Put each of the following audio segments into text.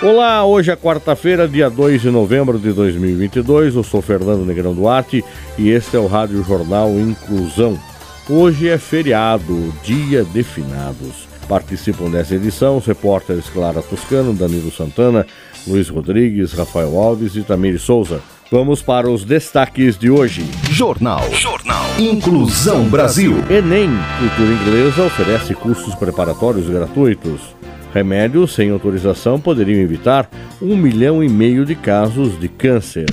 Olá, hoje é quarta-feira, dia 2 de novembro de 2022. Eu sou Fernando Negrão Duarte e este é o Rádio Jornal Inclusão. Hoje é feriado, dia de finados. Participam dessa edição os repórteres Clara Toscano, Danilo Santana, Luiz Rodrigues, Rafael Alves e Tamiri Souza. Vamos para os destaques de hoje. Jornal. Jornal. Inclusão Brasil. Enem, Cultura Inglesa, oferece cursos preparatórios gratuitos. Remédios sem autorização poderiam evitar um milhão e meio de casos de câncer.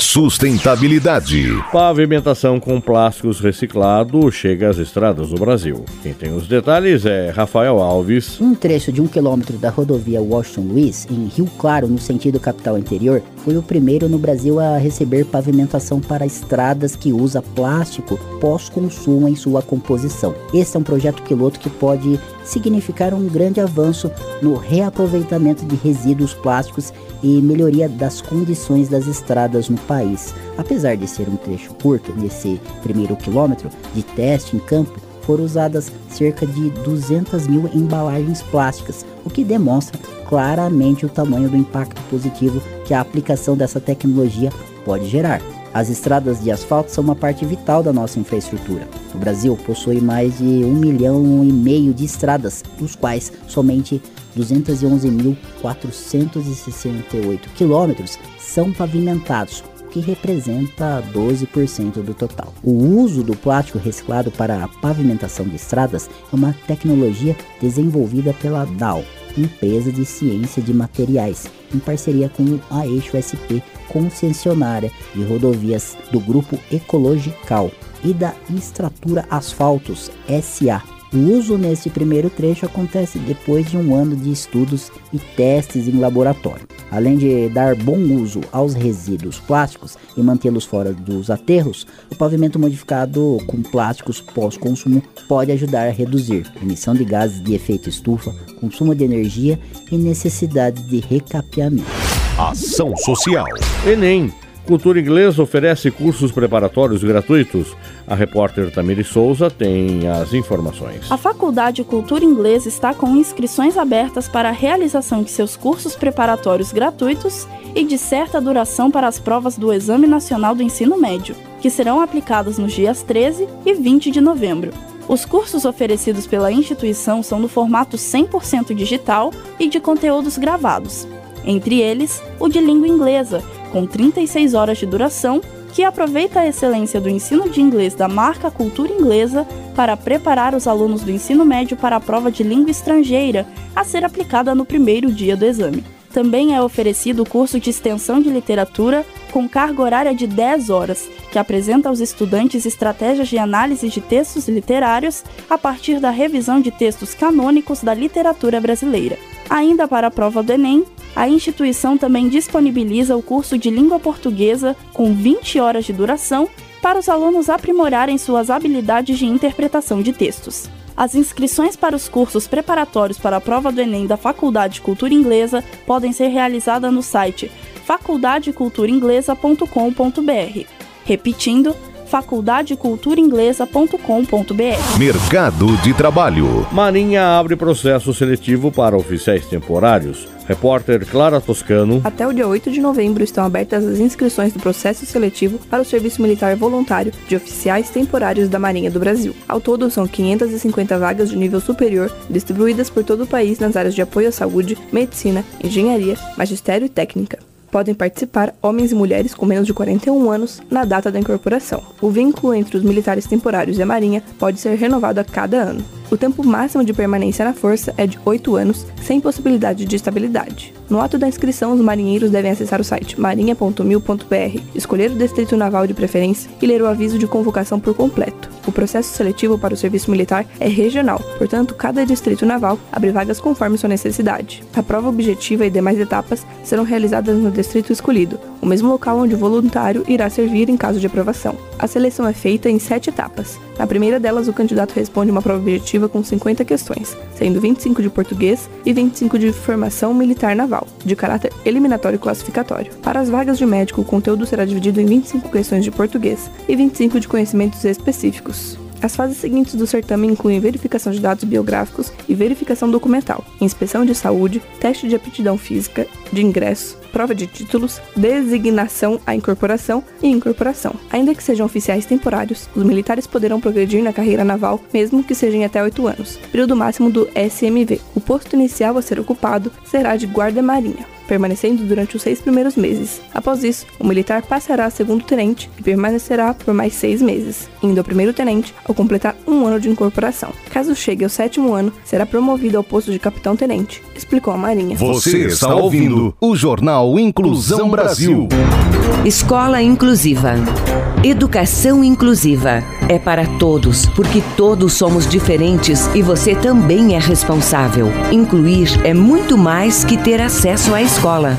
Sustentabilidade. Pavimentação com plásticos reciclados chega às estradas do Brasil. Quem tem os detalhes é Rafael Alves. Um trecho de um quilômetro da rodovia Washington Luiz, em Rio Claro, no sentido capital interior, foi o primeiro no Brasil a receber pavimentação para estradas que usa plástico pós-consumo em sua composição. Esse é um projeto piloto que pode significar um grande avanço no reaproveitamento de resíduos plásticos e melhoria das condições das estradas no país. Apesar de ser um trecho curto nesse primeiro quilômetro de teste em campo, foram usadas cerca de 200 mil embalagens plásticas, o que demonstra claramente o tamanho do impacto positivo que a aplicação dessa tecnologia pode gerar. As estradas de asfalto são uma parte vital da nossa infraestrutura. O Brasil possui mais de um milhão e meio de estradas, dos quais somente 211.468 quilômetros são pavimentados, que representa 12% do total. O uso do plástico reciclado para a pavimentação de estradas é uma tecnologia desenvolvida pela Dow, empresa de ciência de materiais, em parceria com a Eixo SP, concessionária de rodovias do grupo Ecological e da Estratura Asfaltos SA. O uso nesse primeiro trecho acontece depois de um ano de estudos e testes em laboratório. Além de dar bom uso aos resíduos plásticos e mantê-los fora dos aterros, o pavimento modificado com plásticos pós-consumo pode ajudar a reduzir emissão de gases de efeito estufa, consumo de energia e necessidade de recapeamento. Ação Social. Enem. Cultura Inglesa oferece cursos preparatórios gratuitos. A repórter Tamiri Souza tem as informações. A Faculdade Cultura Inglesa está com inscrições abertas para a realização de seus cursos preparatórios gratuitos e de certa duração para as provas do Exame Nacional do Ensino Médio, que serão aplicadas nos dias 13 e 20 de novembro. Os cursos oferecidos pela instituição são no formato 100% digital e de conteúdos gravados. Entre eles, o de língua inglesa, com 36 horas de duração, que aproveita a excelência do ensino de inglês da marca Cultura Inglesa para preparar os alunos do ensino médio para a prova de língua estrangeira, a ser aplicada no primeiro dia do exame. Também é oferecido o curso de extensão de literatura com carga horária de 10 horas, que apresenta aos estudantes estratégias de análise de textos literários a partir da revisão de textos canônicos da literatura brasileira. Ainda para a prova do Enem, a instituição também disponibiliza o curso de língua portuguesa com 20 horas de duração para os alunos aprimorarem suas habilidades de interpretação de textos. As inscrições para os cursos preparatórios para a prova do Enem da Faculdade de Cultura Inglesa podem ser realizadas no site faculdadeculturainglesa.com.br. Repetindo, faculdadeculturainglesa.com.br. Mercado de Trabalho. Marinha abre processo seletivo para oficiais temporários. Repórter Clara Toscano. Até o dia 8 de novembro estão abertas as inscrições do processo seletivo para o serviço militar voluntário de oficiais temporários da Marinha do Brasil. Ao todo, são 550 vagas de nível superior distribuídas por todo o país nas áreas de apoio à saúde, medicina, engenharia, magistério e técnica podem participar homens e mulheres com menos de 41 anos na data da incorporação. O vínculo entre os militares temporários e a Marinha pode ser renovado a cada ano. O tempo máximo de permanência na força é de 8 anos, sem possibilidade de estabilidade. No ato da inscrição, os marinheiros devem acessar o site marinha.mil.br, escolher o distrito naval de preferência e ler o aviso de convocação por completo. O processo seletivo para o serviço militar é regional, portanto, cada distrito naval abre vagas conforme sua necessidade. A prova objetiva e demais etapas serão realizadas no distrito escolhido, o mesmo local onde o voluntário irá servir em caso de aprovação. A seleção é feita em sete etapas. Na primeira delas, o candidato responde uma prova objetiva com 50 questões, sendo 25 de português e 25 de formação militar naval, de caráter eliminatório e classificatório. Para as vagas de médico, o conteúdo será dividido em 25 questões de português e 25 de conhecimentos específicos. As fases seguintes do certame incluem verificação de dados biográficos e verificação documental, inspeção de saúde, teste de aptidão física, de ingresso, prova de títulos, designação à incorporação e incorporação. Ainda que sejam oficiais temporários, os militares poderão progredir na carreira naval, mesmo que sejam até 8 anos, período máximo do SMV. O posto inicial a ser ocupado será de guarda-marinha permanecendo durante os seis primeiros meses. Após isso, o militar passará a segundo tenente e permanecerá por mais seis meses, indo ao primeiro tenente ao completar um ano de incorporação. Caso chegue ao sétimo ano, será promovido ao posto de capitão-tenente, explicou a Marinha. Você está ouvindo o Jornal Inclusão Brasil. Escola Inclusiva. Educação inclusiva é para todos, porque todos somos diferentes e você também é responsável. Incluir é muito mais que ter acesso à escola.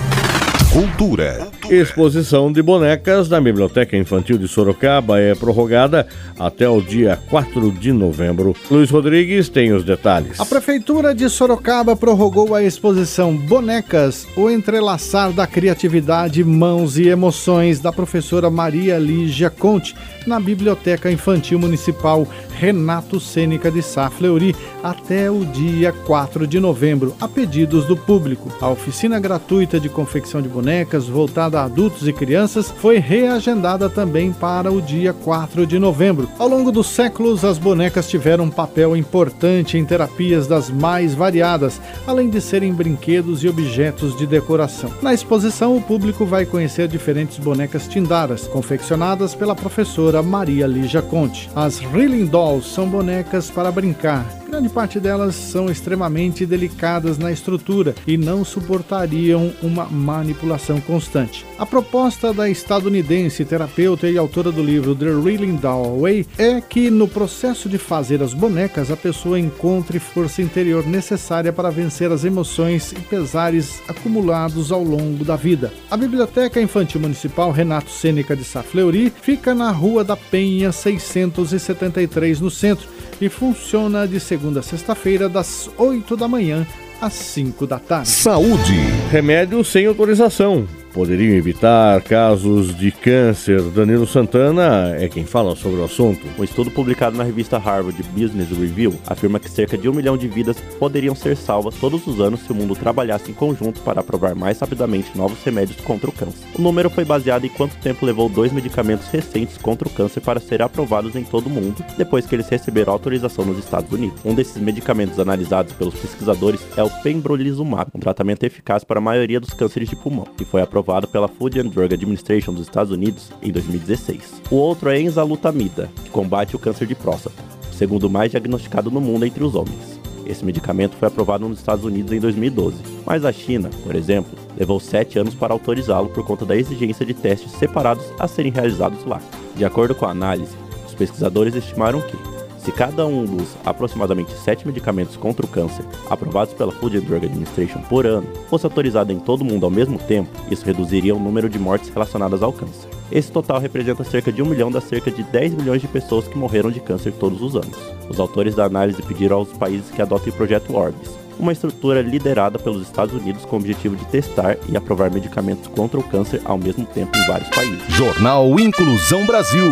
Cultura. Exposição de bonecas na Biblioteca Infantil de Sorocaba é prorrogada até o dia 4 de novembro. Luiz Rodrigues tem os detalhes. A Prefeitura de Sorocaba prorrogou a exposição Bonecas, o entrelaçar da criatividade, mãos e emoções da professora Maria Lígia Conte na Biblioteca Infantil Municipal Renato Sêneca de Sá Fleury até o dia 4 de novembro, a pedidos do público. A oficina gratuita de confecção de bonecas voltada adultos e crianças foi reagendada também para o dia 4 de novembro. Ao longo dos séculos, as bonecas tiveram um papel importante em terapias das mais variadas, além de serem brinquedos e objetos de decoração. Na exposição, o público vai conhecer diferentes bonecas tindaras, confeccionadas pela professora Maria Lígia Conte. As Reeling Dolls são bonecas para brincar, grande parte delas são extremamente delicadas na estrutura e não suportariam uma manipulação constante. A proposta da estadunidense terapeuta e autora do livro The Reeling Doll é que no processo de fazer as bonecas a pessoa encontre força interior necessária para vencer as emoções e pesares acumulados ao longo da vida. A Biblioteca Infantil Municipal Renato Sêneca de Safleury fica na Rua da Penha 673 no centro e funciona de segunda a sexta-feira, das 8 da manhã às 5 da tarde. Saúde. Remédios sem autorização poderiam evitar casos de câncer. Danilo Santana é quem fala sobre o assunto. Um estudo publicado na revista Harvard Business Review afirma que cerca de um milhão de vidas poderiam ser salvas todos os anos se o mundo trabalhasse em conjunto para aprovar mais rapidamente novos remédios contra o câncer. O número foi baseado em quanto tempo levou dois medicamentos recentes contra o câncer para serem aprovados em todo o mundo, depois que eles receberam autorização nos Estados Unidos. Um desses medicamentos analisados pelos pesquisadores é o pembrolizumab, um tratamento eficaz para a maioria dos cânceres de pulmão, que foi aprovado aprovado pela Food and Drug Administration dos Estados Unidos em 2016. O outro é enzalutamida, que combate o câncer de próstata, o segundo mais diagnosticado no mundo entre os homens. Esse medicamento foi aprovado nos Estados Unidos em 2012, mas a China, por exemplo, levou sete anos para autorizá-lo por conta da exigência de testes separados a serem realizados lá. De acordo com a análise, os pesquisadores estimaram que se cada um dos aproximadamente 7 medicamentos contra o câncer aprovados pela Food and Drug Administration por ano fosse autorizado em todo o mundo ao mesmo tempo, isso reduziria o número de mortes relacionadas ao câncer. Esse total representa cerca de 1 milhão das cerca de 10 milhões de pessoas que morreram de câncer todos os anos. Os autores da análise pediram aos países que adotem o projeto Orbis, uma estrutura liderada pelos Estados Unidos com o objetivo de testar e aprovar medicamentos contra o câncer ao mesmo tempo em vários países. Jornal Inclusão Brasil.